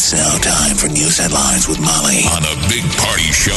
It's now time for news headlines with Molly on a big party show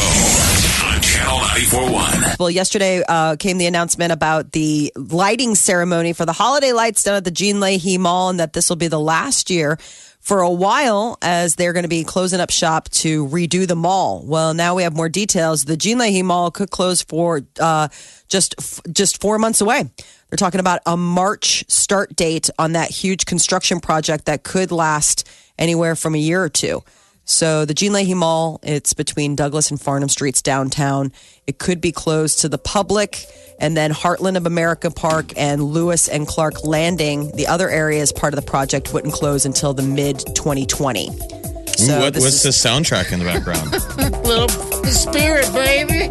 on Channel 941. Well, yesterday uh, came the announcement about the lighting ceremony for the holiday lights down at the Gene Leahy Mall, and that this will be the last year for a while as they're going to be closing up shop to redo the mall. Well, now we have more details. The Gene Leahy Mall could close for uh, just just four months away. They're talking about a March start date on that huge construction project that could last anywhere from a year or two. So the Gene Leahy Mall, it's between Douglas and Farnam Streets downtown. It could be closed to the public. And then Heartland of America Park and Lewis and Clark Landing, the other area as part of the project, wouldn't close until the mid 2020. So what, this what's is- the soundtrack in the background? Little spirit, baby.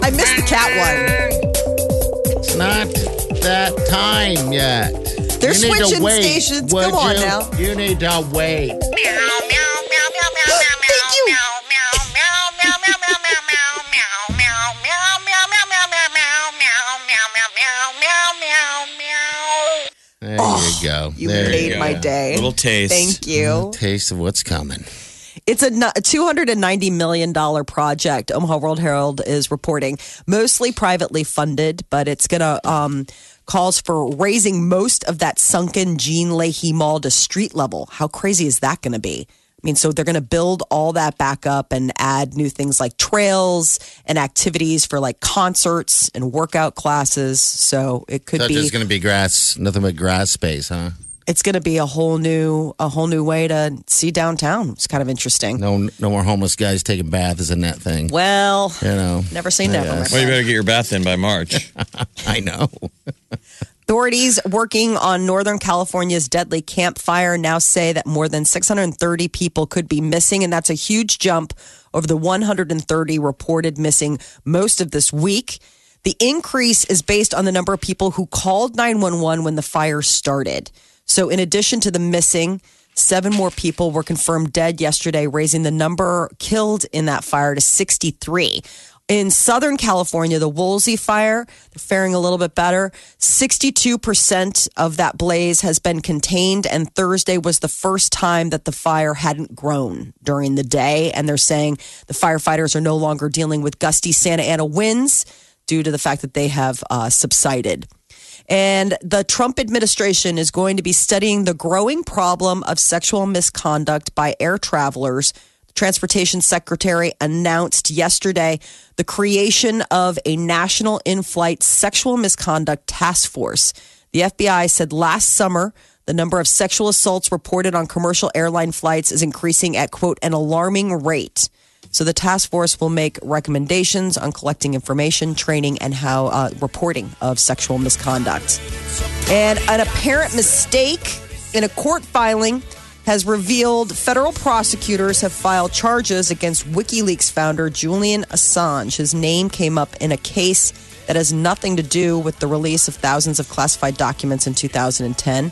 I missed the cat one. It's not that time yet. They're you need to switching wait, stations. would Come on you? now. You need to wait. Thank you. There you go. You there made you go. my day. Little taste. Thank you. Taste of what's coming. It's a a $290 million project, Omaha World Herald is reporting, mostly privately funded, but it's going to um, calls for raising most of that sunken Gene Leahy Mall to street level. How crazy is that going to be? I mean, so they're going to build all that back up and add new things like trails and activities for like concerts and workout classes. So it could So be just going to be grass, nothing but grass space, huh? It's going to be a whole new a whole new way to see downtown. It's kind of interesting. No, no more homeless guys taking baths in that thing. Well, You know, never say never. Yes. Well, you better get your bath in by March. I know. Authorities working on Northern California's deadly campfire now say that more than 630 people could be missing, and that's a huge jump over the 130 reported missing most of this week. The increase is based on the number of people who called 911 when the fire started. So, in addition to the missing, seven more people were confirmed dead yesterday, raising the number killed in that fire to 63. In Southern California, the Woolsey fire, they're faring a little bit better. 62% of that blaze has been contained, and Thursday was the first time that the fire hadn't grown during the day. And they're saying the firefighters are no longer dealing with gusty Santa Ana winds due to the fact that they have uh, subsided. And the Trump administration is going to be studying the growing problem of sexual misconduct by air travelers. The transportation secretary announced yesterday the creation of a national in flight sexual misconduct task force. The FBI said last summer the number of sexual assaults reported on commercial airline flights is increasing at, quote, an alarming rate. So the task force will make recommendations on collecting information, training, and how uh, reporting of sexual misconduct. And an apparent mistake in a court filing has revealed federal prosecutors have filed charges against WikiLeaks founder Julian Assange. His name came up in a case that has nothing to do with the release of thousands of classified documents in 2010.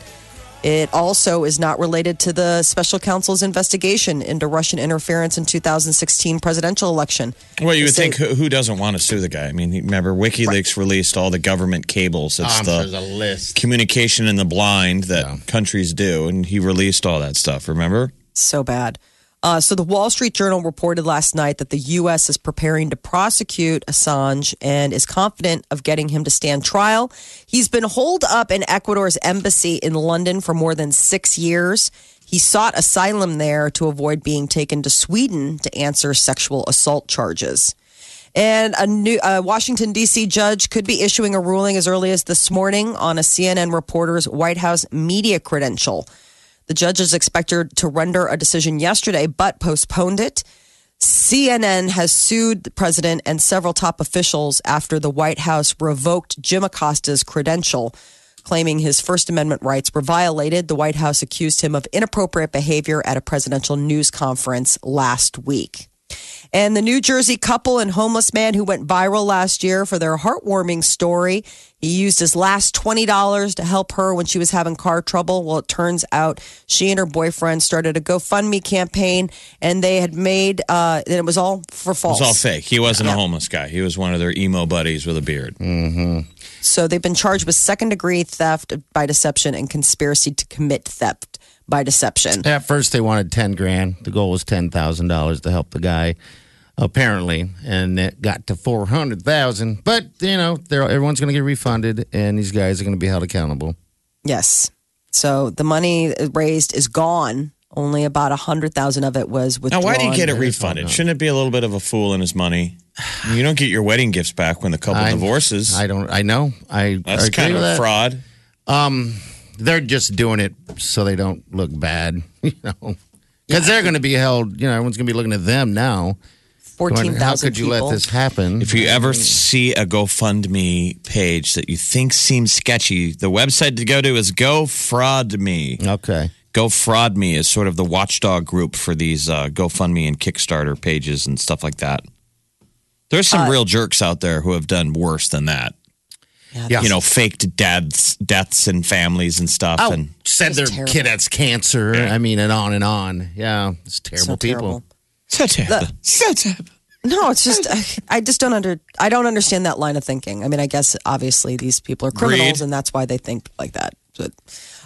It also is not related to the special counsel's investigation into Russian interference in 2016 presidential election. Well, you would Say- think who, who doesn't want to sue the guy? I mean, remember WikiLeaks released all the government cables. It's Um, the there's a list. communication in the blind that Yeah. countries do, and he released all that stuff. Remember? so bad. Uh, so the Wall Street Journal reported last night that the U.S. is preparing to prosecute Assange and is confident of getting him to stand trial. He's been holed up in Ecuador's embassy in London for more than six years. He sought asylum there to avoid being taken to Sweden to answer sexual assault charges. And a new uh, Washington D.C. judge could be issuing a ruling as early as this morning on a CNN reporter's White House media credential. The judge is expected to render a decision yesterday, but postponed it. CNN has sued the president and several top officials after the White House revoked Jim Acosta's credential, claiming his First Amendment rights were violated. The White House accused him of inappropriate behavior at a presidential news conference last week. And the New Jersey couple and homeless man who went viral last year for their heartwarming story. He used his last $20 to help her when she was having car trouble. Well, it turns out she and her boyfriend started a GoFundMe campaign and they had made, uh, and it was all for It false. was all fake. He wasn't a homeless guy. He was one of their emo buddies with a beard. So they've been charged with second degree theft by deception and conspiracy to commit theft by deception. At first, they wanted ten grand. The goal was ten thousand dollars to help the guy, apparently, and it got to four hundred thousand. But you know, everyone's going to get refunded, and these guys are going to be held accountable. Yes. So the money raised is gone. Only about a hundred thousand of it was withdrawn. Now, why did you get it refunded? Shouldn't it be a little bit of a fool in his money? You don't get your wedding gifts back when the couple I- divorces. I don't. I know. I That's agree kind of with a that. fraud. Um, They're just doing it so they don't look bad, you know, because they're going to be held. You know, everyone's going to be looking at them now. Fourteen thousand. How could you people? let this happen? If you ever see a GoFundMe page that you think seems sketchy, the website to go to is GoFraudMe. okay. GoFraudMe is sort of the watchdog group for these uh, GoFundMe and Kickstarter pages and stuff like that. There's Uh, some real jerks out there who have done worse than that. Yeah. You know, faked deaths, deaths and families and stuff. Oh, And said their terrible. kid has cancer. I mean, and on and on. Yeah, it's terrible So people. terrible. so terrible. So terrible. No, it's just I, I just don't under I don't understand that line of thinking. I mean, I guess obviously these people are criminals, Greed. and that's why they think like that. But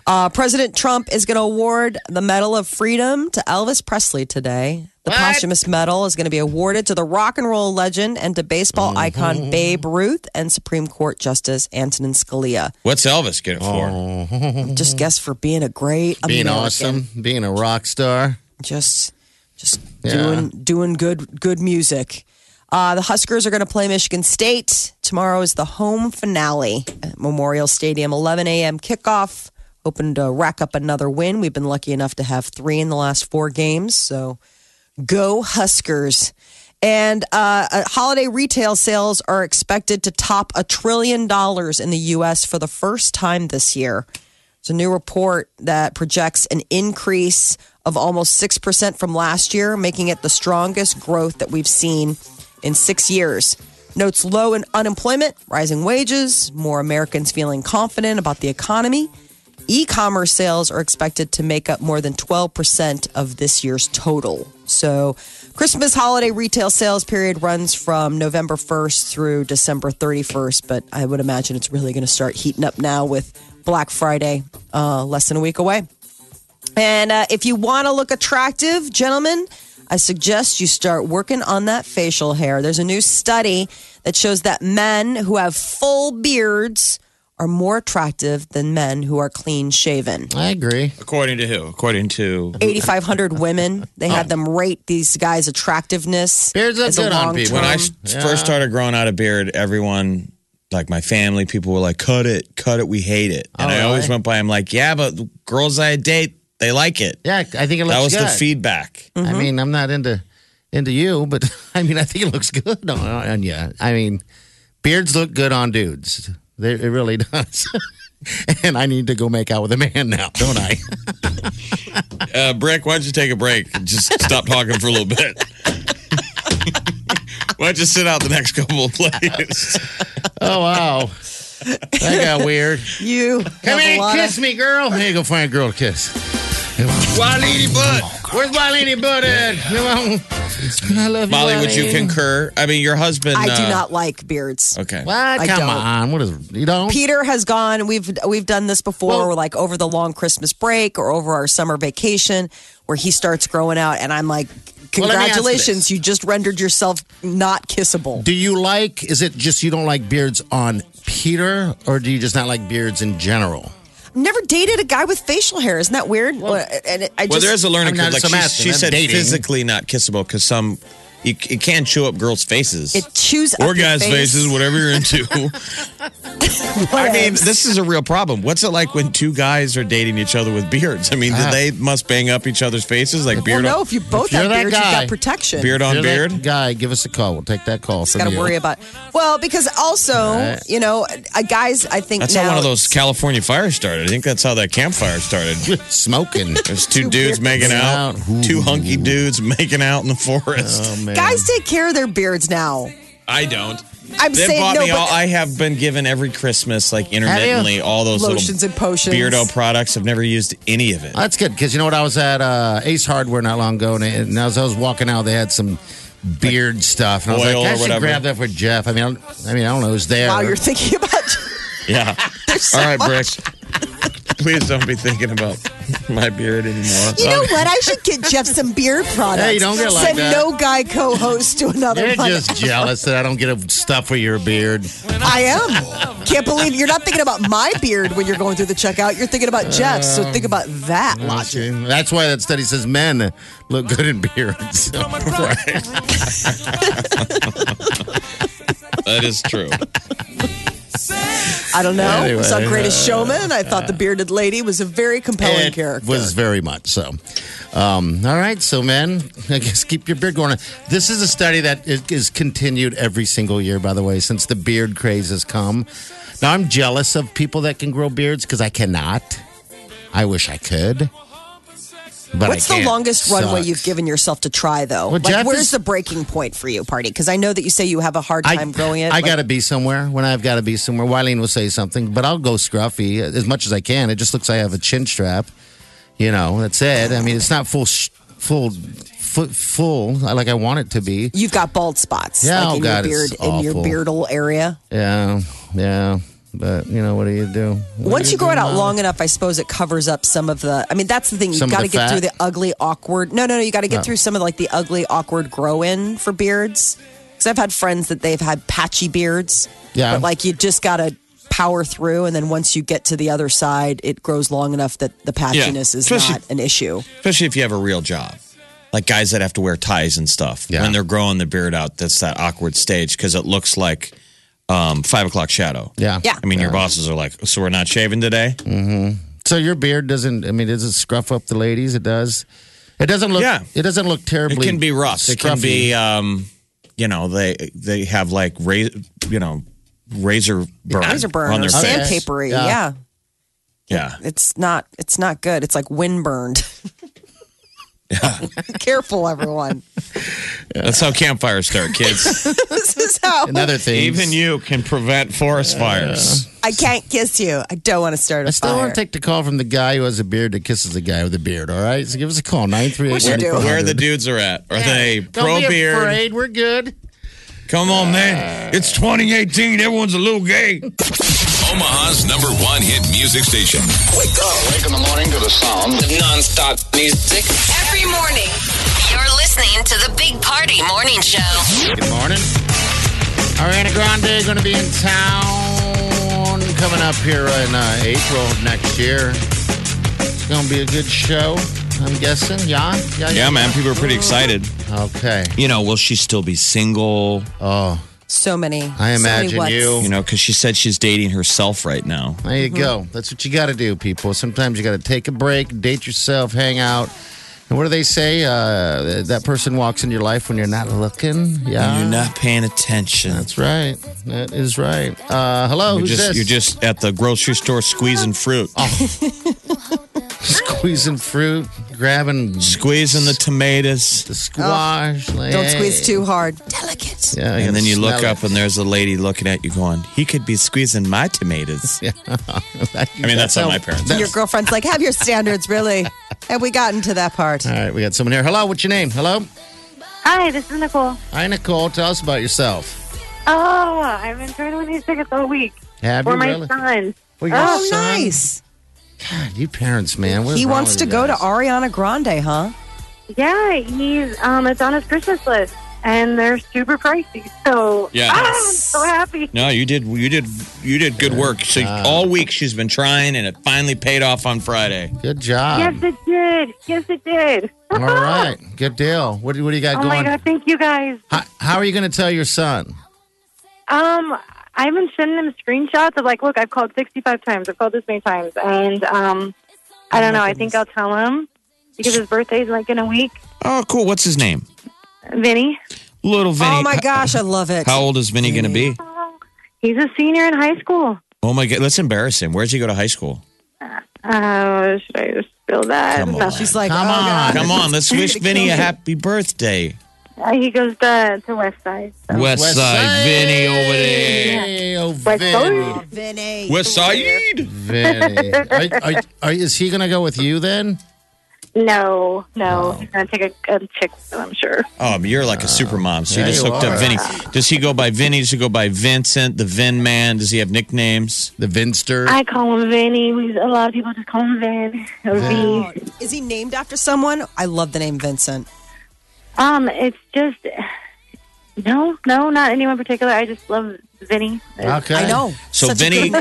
uh, President Trump is going to award the Medal of Freedom to Elvis Presley today. The What? posthumous medal is going to be awarded to the rock and roll legend and to baseball icon Babe Ruth and Supreme Court Justice Antonin Scalia. What's Elvis get it for? Just guess for being a great Being American. awesome, being a rock star. just just Yeah. doing doing good good music. Uh, the Huskers are going to play Michigan State tomorrow. Is the home finale at Memorial Stadium, 11 a.m. kickoff. Hoping to rack up another win. We've been lucky enough to have three in the last four games. So go Huskers. And uh, uh, holiday retail sales are expected to top a trillion dollars in the U.S. for the first time this year. It's a new report that projects an increase of almost 6% from last year, making it the strongest growth that we've seen in six years. Notes low in unemployment, rising wages, more Americans feeling confident about the economy. E commerce sales are expected to make up more than 12% of this year's total. So, Christmas holiday retail sales period runs from November 1st through December 31st, but I would imagine it's really going to start heating up now with Black Friday uh, less than a week away. And uh, if you want to look attractive, gentlemen, I suggest you start working on that facial hair. There's a new study that shows that men who have full beards are more attractive than men who are clean shaven. I agree. According to who? According to 8,500 women, they had them rate these guys' attractiveness. Beards look as a good on long people. when I term. first started growing out a beard, everyone, like my family, people were like, "Cut it, cut it, we hate it." And Oh, I always really? went by, I'm like, "Yeah, but the girls I date, they like it." Yeah, I think it looks that was good. the feedback. Mm-hmm. I mean, I'm not into into you, but I mean, I think it looks good on, on you. I mean, beards look good on dudes. They, it really does. and I need to go make out with a man now, don't I? Uh, Brick, why don't you take a break? and Just stop talking for a little bit. why don't you sit out the next couple of plays? oh wow, that got weird. You Come have here, lot kiss of, me, girl. Here you go find a girl to kiss. Wiley butt. Where's my lady butt at? Come on. I love you, Molly, would you Wiley. concur? I mean, your husband. I do uh, not like beards. Okay. What? I Come don't. on. What is you don't? Peter has gone. We've we've done this before, Well- like over the long Christmas break or over our summer vacation, where he starts growing out, and I'm like, Well, let me ask you congratulations, this. you just rendered yourself not kissable. Do you like? Is it just you don't like beards on Peter, or do you just not like beards in general? Never dated a guy with facial hair. Isn't that weird? and it- I just, Well, there is a learning curve. Like so I'm she, she said, dating. physically not kissable because some You, you can't chew up girls' faces. It chews up or your guys' face. faces, whatever you're into. I mean, this is a real problem. What's it like when two guys are dating each other with beards? I mean, do Ah. they must bang up each other's faces like Well, beard no, on if you both you're have that beards, you've guy- got protection. beard on You're that beard? guy, give us a call. We'll take that call from Got to you. worry about. Well, because also, Right. you know, uh, guys, I think That's now how one of those California fires started. I think that's how that campfire started. Smoking. There's two Two dudes beards. making out, Ooh. two hunky dudes making out in the forest. Oh, man. Guys take care of their beards now. I don't. I'm They saying bought no, me all. but I have been given every Christmas, like intermittently, all those lotions little and potions. Beardo products. I've never used any of it. That's good because you know what? I was at uh, Ace Hardware not long ago, and, and as I was walking out, they had some beard stuff, and I was Oil like, I or should whatever. grab that for Jeff. I mean, I, don't, I mean, I don't know who's there. Wow, you're thinking about. Yeah. so all right, much. Brick. Please don't be thinking about my beard anymore. You know what? I should get Jeff some beard products. Hey, don't get like Send that. no guy co-host to another You're one. just jealous that I don't get a stuff for your beard. I am. Can't believe you're not thinking about my beard when you're going through the checkout. You're thinking about Jeff's. So think about that um, logic. Okay. That's why that study says men look good in beards. That is true. I don't know. Anyway, Saw Greatest Showman. I thought the bearded lady was a very compelling it character. was very much so. Um, all right, so men, I guess keep your beard going. This is a study that is, is continued every single year, by the way, since the beard craze has come. Now I'm jealous of people that can grow beards because I cannot. I wish I could. But What's I the longest runway you've given yourself to try, though? Well, like, where's is- the breaking point for you, Party? Because I know that you say you have a hard time growing it. I Like, got to be somewhere when I've got to be somewhere. Wileen will say something, but I'll go scruffy as much as I can. It just looks like I have a chin strap. You know, that's it. I mean, it's not full, full, full, full like I want it to be. You've got bald spots, Yeah, like oh in God, your beard, it's in your awful. beardal area. Yeah, yeah. But you know, what do you do? What Once do you grow it out long enough, I suppose it covers up some of the. I mean, that's the thing. You've got to get through the ugly, awkward. No, no, no. You got to get Oh. through some of like the ugly, awkward grow in for beards. Because I've had friends that they've had patchy beards. Yeah. But like you just got to power through, and then once you get to the other side, it grows long enough that the patchiness is Especially- not an issue. Especially if you have a real job. Like guys that have to wear ties and stuff. Yeah. When they're growing the beard out, that's that awkward stage because it looks like um, five o'clock shadow. Yeah, Yeah. I mean, your bosses are like, so we're not shaving today? Mhm. So your beard doesn't. I mean, does it scruff up the ladies? It does. It doesn't look. Yeah. It doesn't look terribly. It terribly. can be rough. It can be, um, you know, they they have like, ra- you know, razor burn, Razor burn on or their face. sandpapery. Yeah. Yeah. Yeah. It's not. It's not good. It's like wind burned. Careful, everyone. That's how campfires start, kids. this is how Another thing. Even you can prevent forest fires. I can't kiss you. I don't want to start a I still fire. want to take the call from the guy who has a beard that kisses the guy with a beard. All right, so give us a call nine three eight. What'd? Where the dudes are at? Are they pro Don't be beard? afraid. We're good. Come on, man. It's 2018. Everyone's a little gay. Omaha's number one hit music station. Wake up. Wake in the morning to the sound of non-stop music. Every morning, you're listening to the Big Party Morning Show. Good morning. Ariana Grande is going to be in town coming up here in uh, April of next year. It's going to be a good show. I'm guessing. Yeah. Yeah. Yeah, man. People are pretty excited. Okay. You know, will she still be single? Oh, so many. I so many imagine what's. you. You know, because she said she's dating herself right now. there you go. That's what you got to do, people. Sometimes you got to take a break, date yourself, hang out. And what do they say? Uh, that person walks in your life when you're not looking. Yeah. You're not paying attention. That's right. That is right. Uh, hello. You're who's just this? you're just at the grocery store squeezing fruit, squeezing fruit, grabbing squeezing the tomatoes, the squash. Oh, like, Don't hey. squeeze too hard. Delicate. Yeah, and then you look smell up and there's a lady looking at you, going, "He could be squeezing my tomatoes." it. I mean, that's how my parents. Your girlfriend's like, have your standards, really. Have we gotten to that part? All right, we got someone here. Hello, what's your name? Hello. Hi, this is Nicole. Hi, Nicole. Tell us about yourself. Oh, I've been trying to win these tickets all week Have for you my really? son. For your Oh, son? nice. God, you parents, man. What's He wrong wants with to you go to guys? Ariana Grande, huh? Yeah, he's um, it's on his Christmas list. and they're super pricey. So Yeah. ah, I'm so happy. No, you did. You did. You did good work. So all week she's been trying, and it finally paid off on Friday. Good job. yes, it did. Yes, it did. All right. Good deal. What, do- what do you got Oh my going? god! Thank you guys. How, how are you going to tell your son? Um, I've been sending him screenshots of like, look, I've called 65 times. I've called this many times, and um, I don't know. I think I'll tell him because his birthday's like in a week. Oh, cool. What's his name? Vinny, Little Vinny. Oh my gosh, I love it. How old is Vinny going to be? he's a senior in high school. Oh my god, let's embarrass him. Where's he go to high school? Uh, should I just spill that? Come on. She's like, Come oh, on. God. Come on, let's wish Vinny a happy birthday. Uh, he goes to to West Side. So. West Side Vinny over there. Hey, oh, West Vinny. Side. Vinny. West Side. Vinny. Are, are, are, is he going to go with you then? No, no, he's gonna take a, a chick. I'm sure. Oh, you're like a super mom. So you just you hooked up. Vinny. Does he go by Vinny? Does he go by Vincent, the Vin Man? Does he have nicknames? The Vinster? I call him Vinny. We, a lot of people just call him Vin or V. Is he named after someone? I love the name Vincent. Um, it's just no, no, not anyone particular. I just love Vinny. okay. I know. So Such Vinny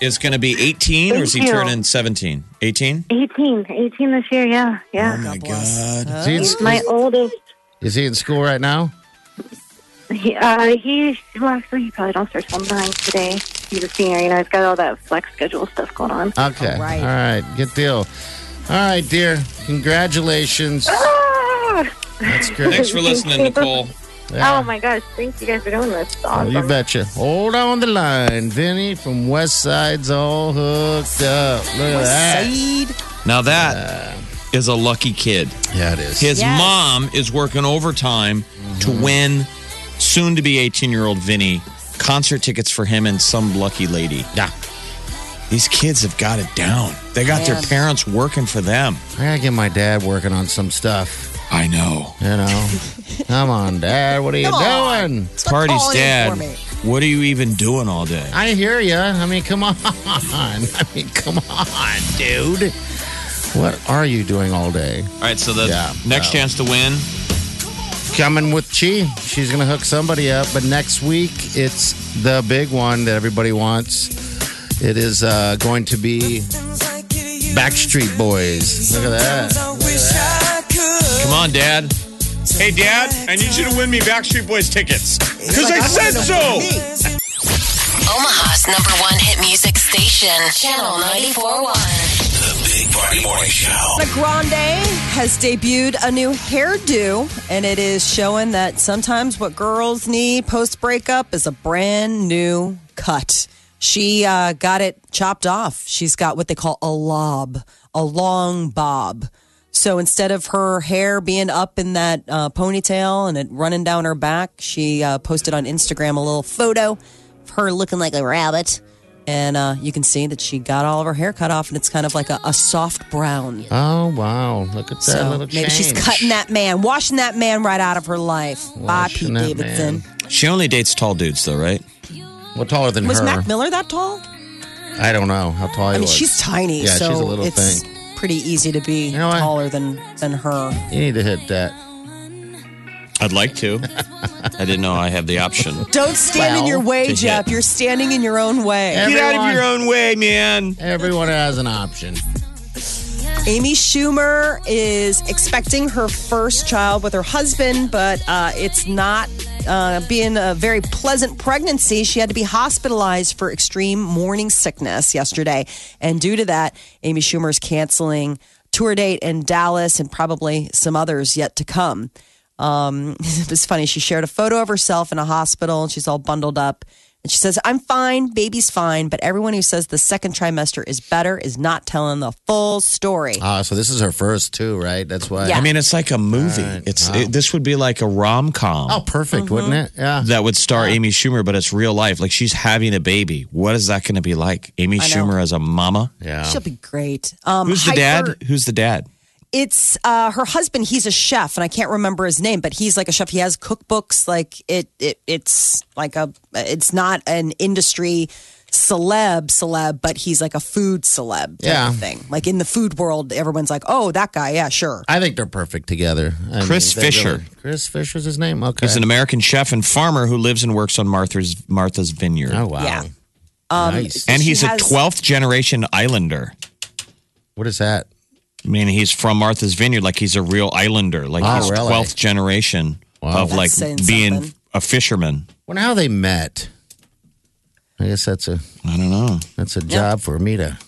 is going to be 18 or is he you. turning 17? 18? 18, 18 this year. Yeah, yeah. Oh my bless. God. Is he, in, He's my oldest. is he in school right now? He, uh, he well, actually, he probably don't start till nine today. He's a senior. You know, he's got all that flex schedule stuff going on. Okay. All right. All right. Good deal. All right, dear. Congratulations. That's great. Thanks for listening, Nicole. Oh, yeah. Oh my gosh! Thank you guys for doing this. Oh, it's Well, awesome. you betcha. Hold on the line. Vinny from West Side's all hooked up. Look at that. Said. Now that is a lucky kid. Yeah, it is. His Yes. mom is working overtime to mm-hmm. win soon to be 18 year old Vinny concert tickets for him and some lucky lady. yeah. These kids have got it down. They got their parents working for them. I gotta get my dad working on some stuff. I know. You know. Come on, Dad. What are you Come on. doing? Stop Party's calling in dad. for me. What are you even doing all day? I hear you. I mean, come on. I mean, come on, dude. What are you doing all day? All right, so the Yeah, next no. chance to win. Coming with Chi. She's going to hook somebody up. But next week, it's the big one that everybody wants. It is uh, going to be Backstreet Boys. Look at that. Come on, Dad. Hey, Dad, I need you to win me Backstreet Boys tickets. Because I said so. Omaha's number one hit music station, Channel 94.1. The Big Party Morning Show. Ariana Grande has debuted a new hairdo, and it is showing that sometimes what girls need post breakup is a brand new cut. She uh, got it chopped off. She's got what they call a lob, a long bob. So instead of her hair being up in that uh, ponytail and it running down her back, she uh, posted on Instagram a little photo of her looking like a rabbit. And uh, you can see that she got all of her hair cut off, and it's kind of like a, a soft brown. Oh, wow. Look at that So little maybe she's cutting that man, washing that man right out of her life. Bye, Pete Washing that Davidson. man. She only dates tall dudes, though, right? Well, taller than her. Was her. Mac Miller that tall? I don't know how tall he I mean, was. she's tiny, Yeah, so she's a little it's thing. Pretty easy to be know what? taller than than her. You need to hit that. I'd like to. I didn't know I have the option. Don't stand in Well, your way, to Jeff. hit. You're standing in your own way. Everyone- Get out of your own way, man. Everyone has an option. Amy Schumer is expecting her first child with her husband, but uh, it's not uh, being a very pleasant pregnancy. She had to be hospitalized for extreme morning sickness yesterday. And due to that, Amy Schumer is canceling tour date in Dallas and probably some others yet to come. Um, it was funny. She shared a photo of herself in a hospital and she's all bundled up. And she says, I'm fine, baby's fine, but everyone who says the second trimester is better is not telling the full story. Ah, so this is her first too, right? That's why. Yeah. I mean, it's like a movie. Right. It's Wow. it, this would be like a rom com Oh, perfect, wouldn't it? Yeah. that would star Amy Schumer, but it's real life. Like she's having a baby. What is that going to be like? Amy Schumer as a mama. Yeah. She'll be great. Um, Who's the Hyper- dad? Who's the dad? It's uh, her husband. He's a chef, and I can't remember his name, but he's like a chef. He has cookbooks. Like it, it it's like a. It's not an industry celeb celeb, but he's like a food celeb type Yeah. of thing. Like in the food world, everyone's like, oh, that guy, yeah, sure. I think they're perfect together. I Chris they Fisher. Chris Fisher's his name. Okay. He's an American chef and farmer who lives and works on Martha's Martha's Vineyard. oh wow. Yeah. Um, nice. And She he's a 12th generation islander. What is that? I mean, he's from Martha's Vineyard, like he's a real islander, like Oh, he's really? 12th generation Wow. of That's like saying being something. a fisherman. Wonder how they met. I guess that's a I don't know. that's a job for me to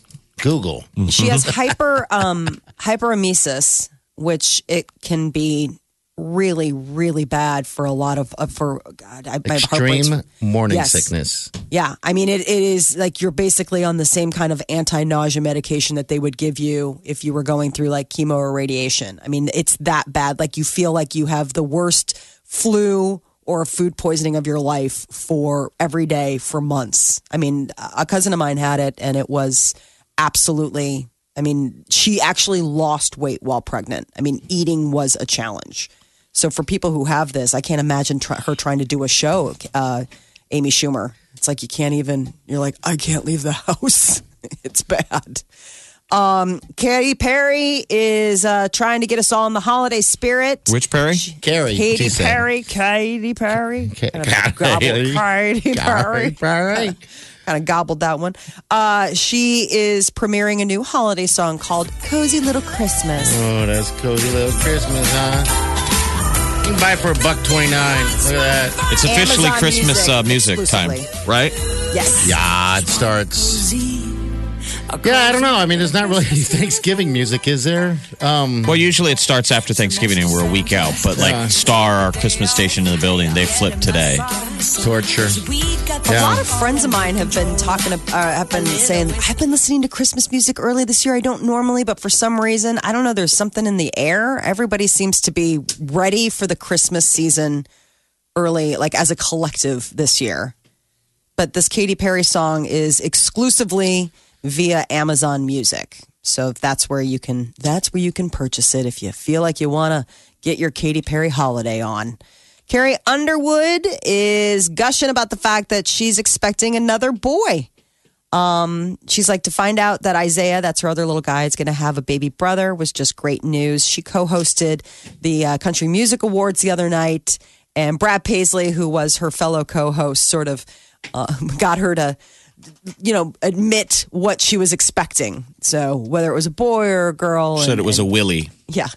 Google. She has hyper um hyperemesis, which it can be really, really bad for a lot of uh, for God, I, my. Extreme morning Yes. sickness. Yeah, I mean it, it is like you're basically on the same kind of anti-nausea medication that they would give you if you were going through like chemo or radiation. I mean it's that bad. Like you feel like you have the worst flu or food poisoning of your life for every day for months. I mean, a cousin of mine had it and it was absolutely I mean, she actually lost weight while pregnant. I mean, eating was a challenge. So for people who have this, I can't imagine try, her trying to do a show. Uh, Amy Schumer. It's like you can't even. You're like, I can't leave the house. it's bad. Um, Katy Perry is uh, trying to get us all in the holiday spirit. Which Perry? Carrie. Katy she said. Perry, Katy Perry, Ka- Kind of gobbled- Katy. Katy Perry. Perry. Kind of gobbled that one. Uh, she is premiering a new holiday song called "Cozy Little Christmas." Oh, that's cozy little Christmas, huh? You can buy it for a buck twenty nine. Look at that. It's officially Amazon Christmas Music uh, music time, exclusively. right? Yes. Yeah, it starts. Yeah, I don't know. I mean, there's not really any Thanksgiving music, is there? Um, Well, usually it starts after Thanksgiving and we're a week out. But like Yeah. Star, our Christmas station in the building, they flipped today. torture. A lot of friends of mine have been talking, uh, have been saying, I've been listening to Christmas music early this year. I don't normally, but for some reason, I don't know, there's something in the air. Everybody seems to be ready for the Christmas season early, like as a collective this year. But this Katy Perry song is exclusively via Amazon Music. So that's where you can that's where you can purchase it if you feel like you want to get your Katy Perry holiday on. Carrie Underwood is gushing about the fact that she's expecting another boy. Um, she's like to find out that Isaiah, that's her other little guy, is going to have a baby brother. Was just great news. She co-hosted the uh, Country Music Awards the other night, and Brad Paisley, who was her fellow co-host, sort of uh, got her to, you know, admit what she was expecting. So whether it was a boy or a girl, Said and- it was a Willie. yeah.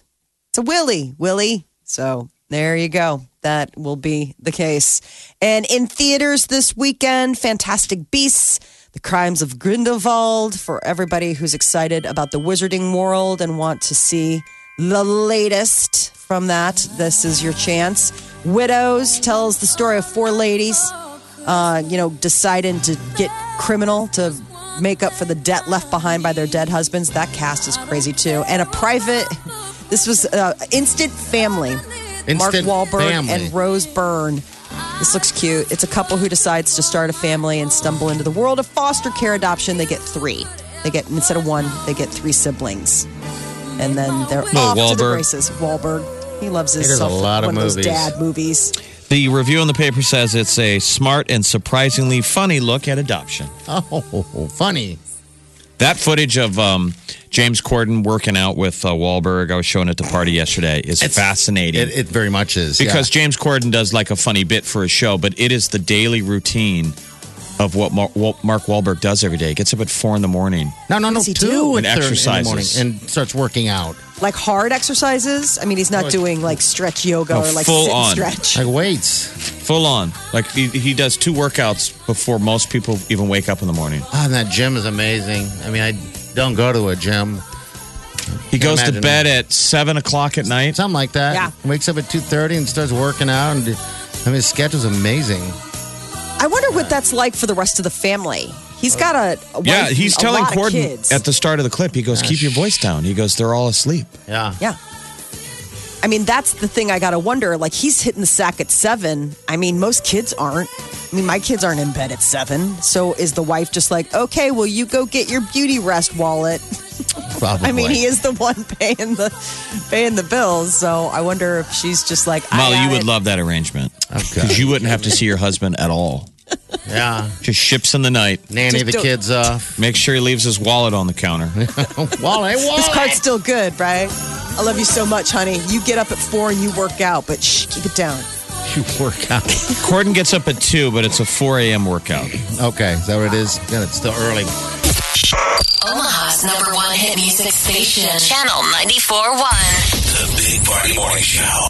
It's a Willie, Willie. So there you go. That will be the case. And in theaters this weekend, Fantastic Beasts, The Crimes of Grindelwald, for everybody who's excited about the wizarding world and want to see the latest from that. This is your chance. Widows tells the story of four ladies, uh, you know, deciding to get criminal to make up for the debt left behind by their dead husbands. That cast is crazy too. And a private. This was uh, Instant Family. Instant Mark Wahlberg Family. and Rose Byrne. This looks cute. It's a couple who decides to start a family and stumble into the world of foster care adoption. They get three. They get instead of one, they get three siblings, and then they're off to the Wahlberg. races. Wahlberg. He loves his He does a lot of one of those movies. dad movies. The review in the paper says it's a smart and surprisingly funny look at adoption. Oh, funny. That footage of um, James Corden working out with uh, Wahlberg, I was showing at the party yesterday, is It's- fascinating. It, it very much is. because yeah. James Corden does like a funny bit for a show, but it is the daily routine of what Mar- Mark Wahlberg does every day. He gets up at four in the morning. no, no, no, does he two do? and And third in the morning exercises. and starts working out Like hard exercises. I mean, he's not oh, doing like stretch yoga No, or like full sit and stretch. like weights. Full on. Like he, he does two workouts before most people even wake up in the morning. Ah, oh, and that gym is amazing. I mean, I don't go to a gym, He goes to imagine. bed at seven o'clock at night. something like that. Yeah. Wakes up at two thirty and starts working out. And I mean, his schedule's amazing. I wonder what that's like for the rest of the family. He's got a, a Yeah, wife he's and a telling lot of Corden kids. at the start of the clip, he goes, Keep your voice down. He goes, They're all asleep. Yeah. Yeah. I mean, that's the thing I got to wonder. Like, he's hitting the sack at seven. I mean, most kids aren't. I mean, my kids aren't in bed at seven. So is the wife just like, okay, well, you go get your beauty rest wallet? Probably. I mean, he is the one paying the paying the bills. So I wonder if she's just like, I Molly, got you would it. love that arrangement. Okay. Because you wouldn't have to see your husband at all. Yeah. Just ships in the night. Nanny Just the don't- kids off. Make sure he leaves his wallet on the counter. Wally, This Wally. card's still good, right? I love you so much, honey. You get up at four and you work out, but shh, keep it down. You work out. Corden gets up at 2, but it's a 4 a.m. workout. Okay, is that what it is? Yeah, it's still early. Omaha's number one hit music station. Channel 94.1. The Big Party Morning Show.